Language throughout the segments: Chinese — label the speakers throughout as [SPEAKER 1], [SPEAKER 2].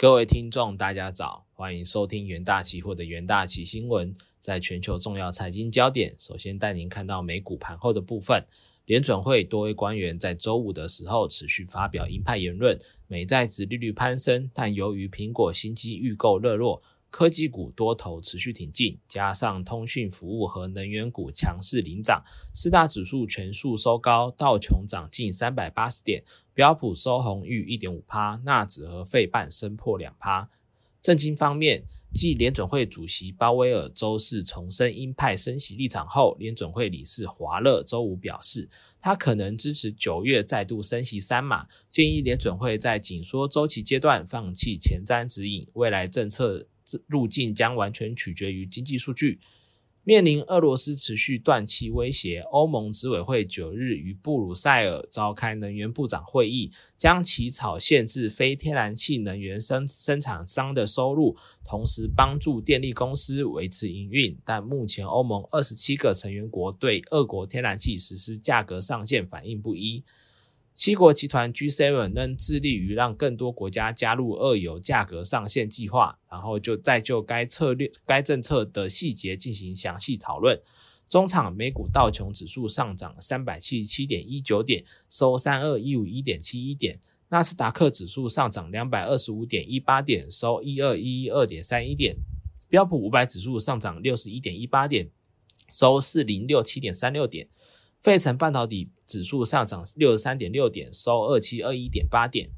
[SPEAKER 1] 各位听众，大家早，欢迎收听元大期货的元大期新闻。在全球重要财经焦点，首先带您看到美股盘后的部分。联准会多位官员在周五的时候持续发表鹰派言论，美债值利率攀升，但由于苹果新机预购热络，科技股多头持续挺进，加上通讯服务和能源股强势领涨，四大指数全数收高，道琼涨近三百八十点，标普收红逾一点五趴，纳指和费半升破两趴。政经方面。继联准会主席鲍威尔周四重申鹰派升息立场后，联准会理事华勒周五表示，他可能支持九月再度升息三码，建议联准会在紧缩周期阶段放弃前瞻指引，未来政策路径将完全取决于经济数据。面临俄罗斯持续断气威胁，欧盟执委会九日于布鲁塞尔召开能源部长会议，将起草限制非天然气能源生生产商的收入，同时帮助电力公司维持营运。但目前欧盟二十七个成员国对俄国天然气实施价格上限反应不一。七国集团 G7 仍致力于让更多国家加入二油价格上限计划，然后就再就该策略、该政策的细节进行详细讨论。中场美股道琼指数上涨三百七十七点一九点，收三二一五一点七一点；纳斯达克指数上涨两百二十五点一八点，收一二一一二点三一点；标普五百指数上涨六十一点一八点，收四零六七点三六点。费城半导体指数上涨六十三点六点，收二七二一点八点。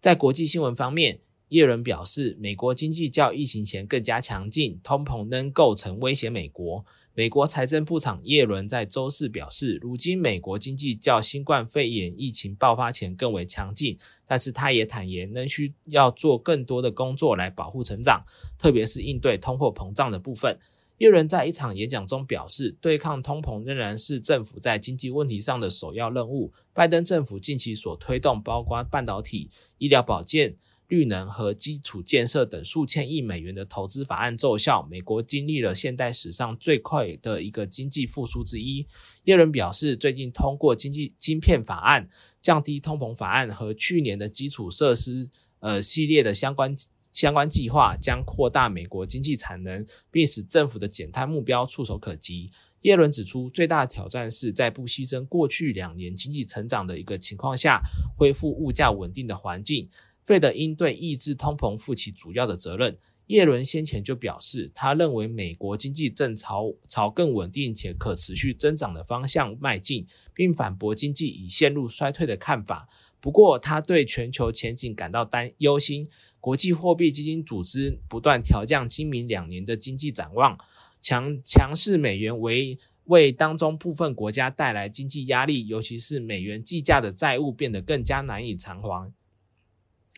[SPEAKER 1] 在国际新闻方面，耶伦表示，美国经济较疫情前更加强劲，通膨仍构成威胁美国。美国财政部长耶伦在周四表示，如今美国经济较新冠肺炎疫情爆发前更为强劲，但是他也坦言，仍需要做更多的工作来保护成长，特别是应对通货膨胀的部分。耶伦在一场演讲中表示，对抗通膨仍然是政府在经济问题上的首要任务。拜登政府近期所推动，包括半导体、医疗保健、绿能和基础建设等数千亿美元的投资法案奏效。美国经历了现代史上最快的一个经济复苏之一。耶伦表示，最近通过经济晶片法案、降低通膨法案和去年的基础设施呃系列的相关。相关计划将扩大美国经济产能，并使政府的减碳目标触手可及。耶伦指出，最大的挑战是在不牺牲过去两年经济成长的一个情况下，恢复物价稳定的环境。费德应对抑制通膨负起主要的责任。耶伦先前就表示，他认为美国经济正朝朝更稳定且可持续增长的方向迈进，并反驳经济已陷入衰退的看法。不过，他对全球前景感到担忧心。国际货币基金组织不断调降今明两年的经济展望，强强势美元为为当中部分国家带来经济压力，尤其是美元计价的债务变得更加难以偿还。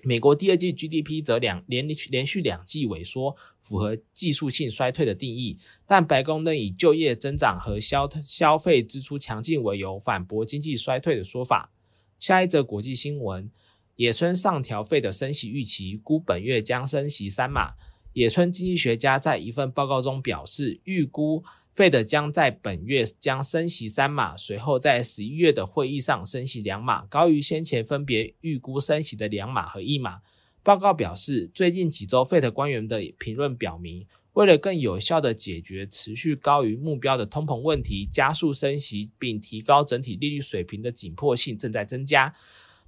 [SPEAKER 1] 美国第二季 GDP 则两连连续两季萎缩，符合技术性衰退的定义。但白宫仍以就业增长和消消费支出强劲为由，反驳经济衰退的说法。下一则国际新闻。野村上调费的升息预期，估本月将升息三码。野村经济学家在一份报告中表示，预估费的将在本月将升息三码，随后在十一月的会议上升息两码，高于先前分别预估升息的两码和一码。报告表示，最近几周费的官员的评论表明，为了更有效地解决持续高于目标的通膨问题，加速升息并提高整体利率水平的紧迫性正在增加。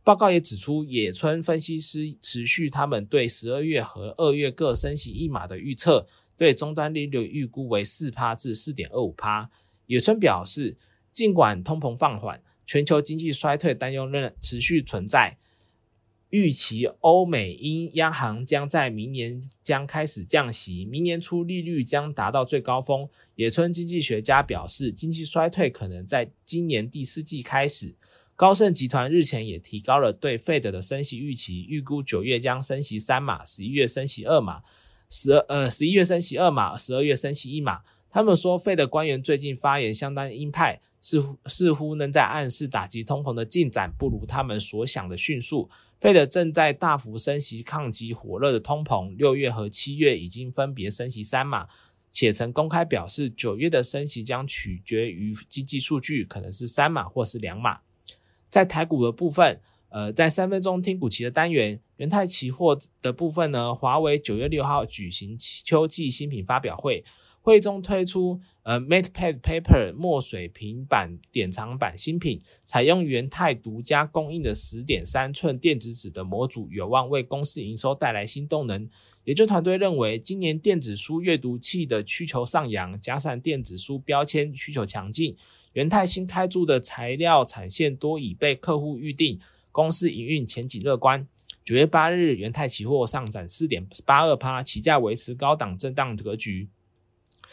[SPEAKER 1] 报告也指出，野村分析师持续他们对十二月和二月各升息一码的预测，对终端利率预估为四趴至四点二五趴。野村表示，尽管通膨放缓，全球经济衰退担忧仍持续存在，预期欧美英央行将在明年将开始降息，明年初利率将达到最高峰。野村经济学家表示，经济衰退可能在今年第四季开始。高盛集团日前也提高了对费德的升息预期，预估九月将升息三码，十一月升息二码，十二呃十一月升息二码，十二月升息一码。他们说，费德官员最近发言相当鹰派，似乎似乎能在暗示打击通膨的进展不如他们所想的迅速。费德正在大幅升息抗击火热的通膨，六月和七月已经分别升息三码，且曾公开表示九月的升息将取决于经济数据，可能是三码或是两码。在台股的部分，呃，在三分钟听股期的单元，元泰期货的部分呢，华为九月六号举行秋季新品发表会，会中推出呃 MatePad Paper 墨水平板典藏版新品，采用元泰独家供应的十点三寸电子纸的模组，有望为公司营收带来新动能。研究团队认为，今年电子书阅读器的需求上扬，加上电子书标签需求强劲，元泰新开铸的材料产线多已被客户预定。公司营运前景乐观。九月八日，元泰期货上涨四点八二趴，期价维持高档震荡格局。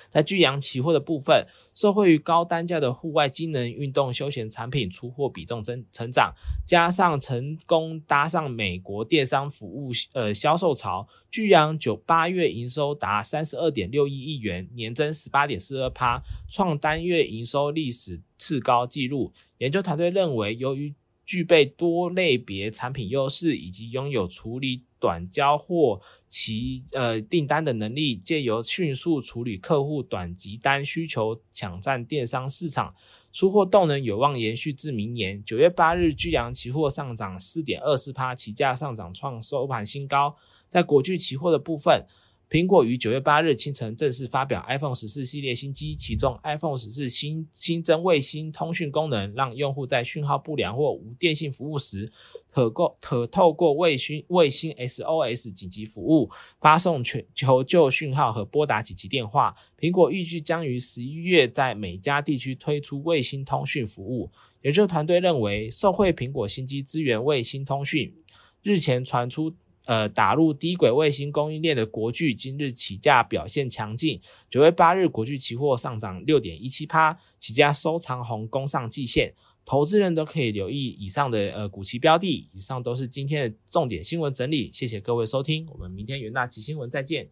[SPEAKER 1] 在巨阳期货的部分，受惠于高单价的户外机能运动休闲产品出货比重增成长，加上成功搭上美国电商服务呃销售潮，巨阳九八月营收达三十二点六一亿元，年增十八点四二趴，创单月营收历史次高纪录。研究团队认为，由于具备多类别产品优势，以及拥有处理短交货期呃订单的能力，借由迅速处理客户短急单需求，抢占电商市场，出货动能有望延续至明年。九月八日，巨阳期货上涨四点二四趴，期价上涨创收盘新高。在国巨期货的部分。苹果于九月八日清晨正式发表 iPhone 十四系列新机，其中 iPhone 十四新新增卫星通讯功能，让用户在讯号不良或无电信服务时，可够可透过卫星卫星 SOS 紧急服务发送全求救讯号和拨打紧急电话。苹果预计将于十一月在每家地区推出卫星通讯服务。研究团队认为，受惠苹果新机支援卫星通讯，日前传出。呃，打入低轨卫星供应链的国巨今日起价表现强劲。九月八日，国巨期货上涨六点一七趴，起价收长红，攻上季线。投资人都可以留意以上的呃股期标的。以上都是今天的重点新闻整理，谢谢各位收听，我们明天元大奇新闻再见。